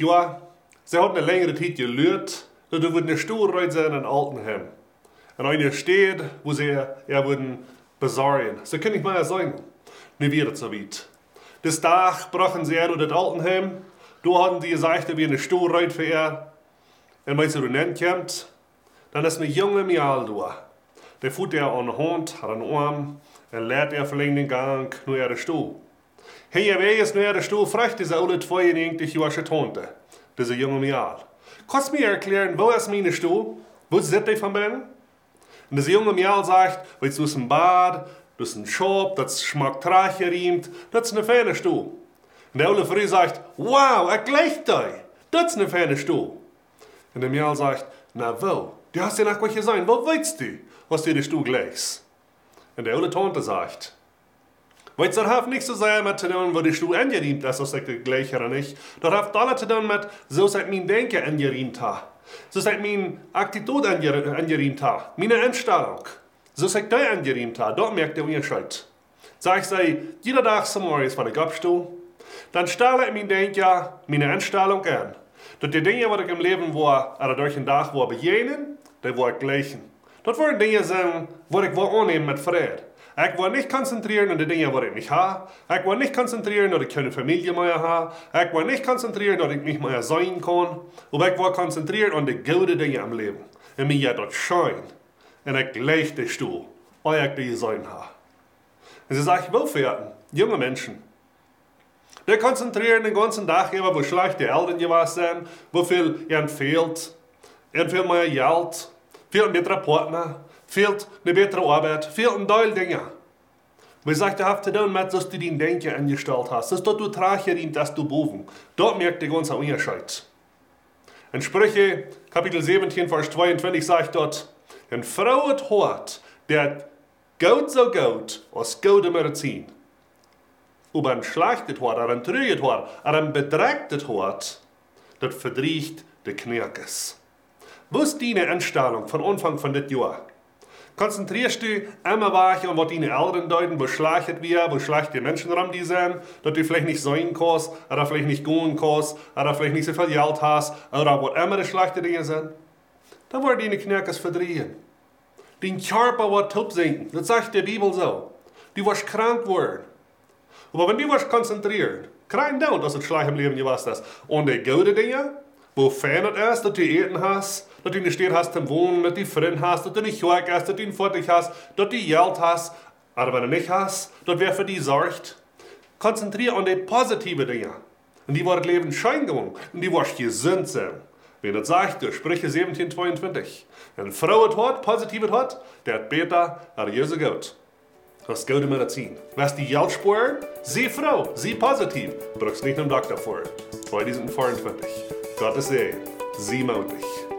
Jahren. Sie hat eine längere Zeit gelührt, dass du eine Stuhlreit sein in Altenheim. In einer Stadt, wo sie er würden besorgen. So kann ich mal sagen. Nu wird es so weit. Des Tag brachen sie durch das Altenheim. Da hatten sie gesagt, wie eine Stuhlreit für er. Und wenn sie dann kommt, dann ist eine junge Mial da. Der fuhrt er an der Hand, hat einen Arm, und lehrt er verlängert den Gang nur er Stuhl. Hey, wer ist nur der Stuhl fragt, diese alle 92 Jahre Tante, diese junge Mial. Du mir erklären, wo ist meine Stuhl? Wo sitzt die von mir? Und diese junge Mial sagt, weißt du, aus dem Bad, das ist ein Schop, das schmeckt reich geriemt, das ist eine feine Stuhl. Und der Ole Früh sagt, wow, er gleicht euch, das ist eine feine Stuhl. Und der Mial sagt, na wo? Du hast ja nach was gesagt, wo weißt du, was dir der Stuhl gleichst? Und der Ole Tante sagt, Du, zu sagen mit zu tun, wo die Stuhl angeriemt ist, das ich gleich oder nicht. Das hat alles zu tun mit, so seit mein Denken angeriemt hat. So seit mein Attitude angeriemt hat. Meine Einstellung. So seit der angeriemt hat. Dort merkt der Unterschied. Sag ich sei, jeder Tag zum Morgen, wenn ich abstuhl, dann stelle ich mein Denken, meine Einstellung an. Dass die Dinge, die ich im Leben war, oder durch den Tag war begegnen, die war gleichen. Das waren Dinge wo ich war annehmen mit Frieden. Ich wil nicht konzentrieren auf die Dinge, die ich habe. Ich wil nicht konzentrieren, dass ich keine Familie mehr habe. Ich wil nicht konzentrieren, dass ich mich mehr sein kann. Aber ich will konzentrieren auf die guten Dinge im Leben. Und mir dort schein. Und ich gleich den Stuhl, weil ich die sein habe. Und sie sagt, Wohlfahrten, junge Menschen. Die konzentrieren den ganzen Tag über, wo schlecht die Eltern gewesen sind, wo viel ihnen fehlt, ihnen viel mehr Geld, viel bessere Partner, fehlt eine bessere Arbeit, fehlt ein Teil Dinge. Man sagt, hast zu tun mit, dass du dein Denken angestellt hast, dass du tracher ihm, dass du boven. Dort merkt der ganze Unterschied. In Sprüche, Kapitel 17, Vers 22 sagt dort, ein Frau hat hart, der gut so gut, als gute Medizin. Aber ein schlechtes Hort, oder ein trüges Hort, oder ein bedrecktes Hort, das verdriecht die Knirkes. Wo ist deine Einstellung von Anfang von das Jahr? Konzentrierst du immer weiter an was deine Eltern deuten, wo schlecht wir, wo schlecht die Menschen rum die sind, dass du vielleicht nicht sein kannst, oder vielleicht nicht gehen kannst, oder vielleicht nicht so viel Geld hast, oder was immer die schlechten Dinge sind? Dann werden deine Knirkes verdrehen. Dein Körper wird top sinken. Das sagt die Bibel so. Du wirst krank werden. Aber wenn du wirst konzentriert, kein Doubt, dass es schlecht im Leben gewesen ist. Und die guten Dinge, wo fein es ist, dass du Eten hast, dass du eine Stadt hast zum Wohnen, dass du Freunde hast, dass du nicht Werk hast, dass du einen Vater hast, dass du Geld hast. Aber wenn du nicht hast, dass wer für dich sorgt. Konzentriere an die positiven Dinge. Und die wird Leben schein gewonnen. Und die wird gesund sein. Wie das sagt, durch Sprüche 17, 22. Eine Frau hat, positive hat, der hat Peter, hat Jesus Gott. Das ist gute Medizin. Was die Geld spüren, sie Frau, sie positiv. Brauchst nicht einen Doktor vor. 2024. Gottes Segen. Sie mutig.